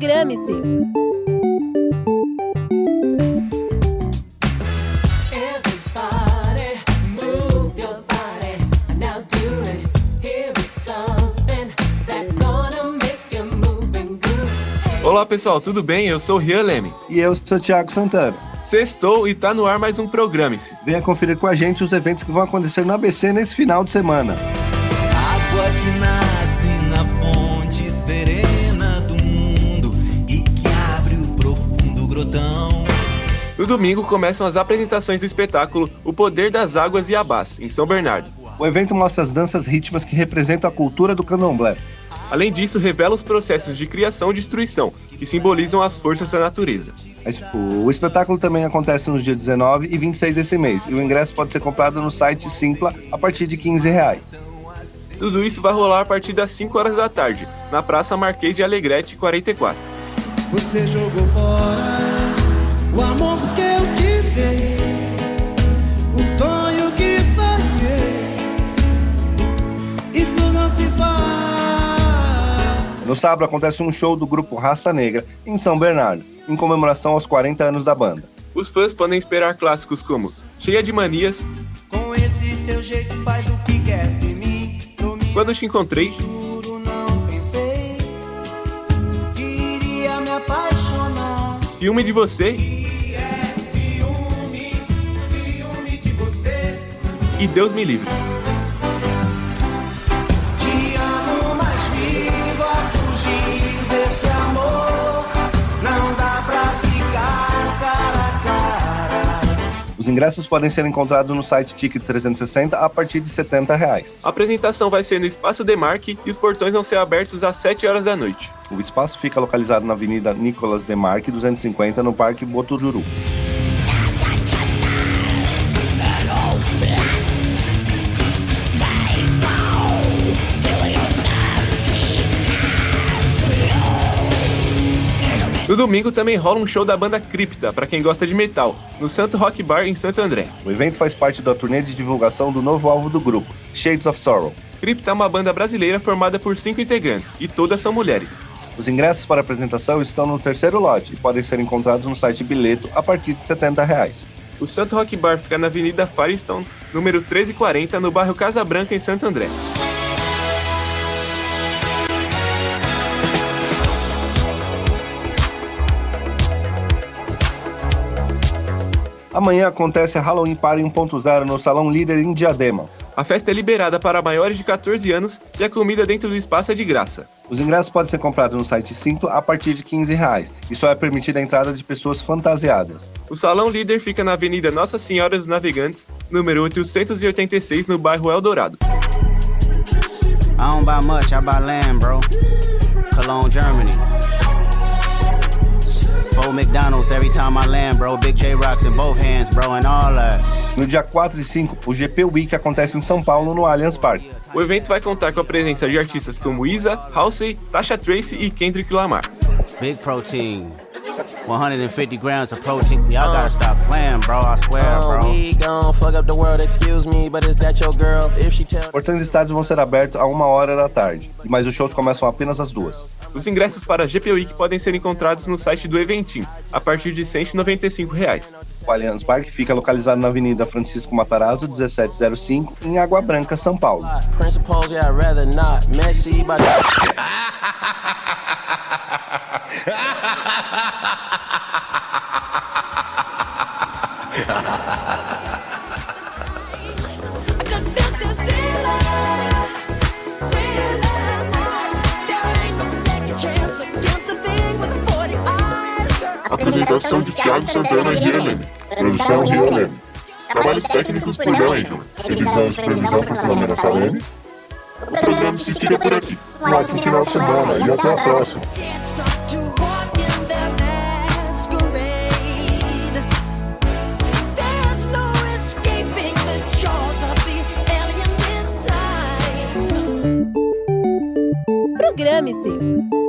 Programe-se! Olá pessoal, tudo bem? Eu sou o Rian Leme. E eu sou o Thiago Santana. Sextou e tá no ar mais um Programe-se. Venha conferir com a gente os eventos que vão acontecer no ABC nesse final de semana. Água que nasce na fonte serena No domingo começam as apresentações do espetáculo O Poder das Águas e Abás, em São Bernardo. O evento mostra as danças rítmicas que representam a cultura do candomblé. Além disso, revela os processos de criação e destruição, que simbolizam as forças da natureza. Mas O espetáculo também acontece nos dias 19 e 26 desse mês, e o ingresso pode ser comprado no site Simpla a partir de 15 reais. Tudo isso vai rolar a partir das 5 horas da tarde, na Praça Marquês de Alegrete 44. Você jogou fora o amor que eu te dei, o sonho que falhei. Isso não se faz. No sábado acontece um show do grupo Raça Negra, em São Bernardo, em comemoração aos 40 anos da banda. Os fãs podem esperar clássicos como Cheia de Manias, Com esse seu jeito faz o que quer de mim. Quando Te Encontrei, apaixonar. Ciúme de Você e Deus Me Livre. Ingressos podem ser encontrados no site Ticket 360 a partir de 70 reais. A apresentação vai ser no Espaço Demarque e os portões vão ser abertos às 7 horas da noite. O espaço fica localizado na Avenida Nicolas Demarque 250, no Parque Botujuru. No domingo também rola um show da banda Cripta, pra quem gosta de metal, no Santo Rock Bar em Santo André. O evento faz parte da turnê de divulgação do novo álbum do grupo, Shades of Sorrow. Cripta é uma banda brasileira formada por cinco integrantes, e todas são mulheres. Os ingressos para a apresentação estão no terceiro lote e podem ser encontrados no site Bileto a partir de 70 reais. O Santo Rock Bar fica na Avenida Firestone, número 1340, no bairro Casa Branca, em Santo André. Amanhã acontece a Halloween Party 1.0 no Salão Líder em Diadema. A festa é liberada para maiores de 14 anos e a comida dentro do espaço é de graça. Os ingressos podem ser comprados no site Simpla a partir de 15 reais e só é permitida a entrada de pessoas fantasiadas. O Salão Líder fica na Avenida Nossa Senhora dos Navegantes, número 886, no bairro Eldorado. I don't buy much, I buy land, bro. Cologne, Germany. No dia 4 e 5, o GP Week acontece em São Paulo, no Allianz Parque. O evento vai contar com a presença de artistas como Isa, Halsey, Tasha Tracy e Kendrick Lamar. Big protein. 150 grams of protein. Y'all gotta stop playing, bro. Portões do estádio vão ser abertos a uma hora da tarde, mas os shows começam apenas às duas. Os ingressos para a GP Week podem ser encontrados no site do Eventim, a partir de 195 reais. O Allianz Parque fica localizado na Avenida Francisco Matarazzo, 1705, em Água Branca, São Paulo. Apresentação de Thiago Santana e Helen. Produção Helen. Trabalhos técnicos por D'Angelo. Revisão e supervisão por Filomena Saleme. O programa se fica por aqui. Um ótimo final de semana e até a próxima. Programe-se!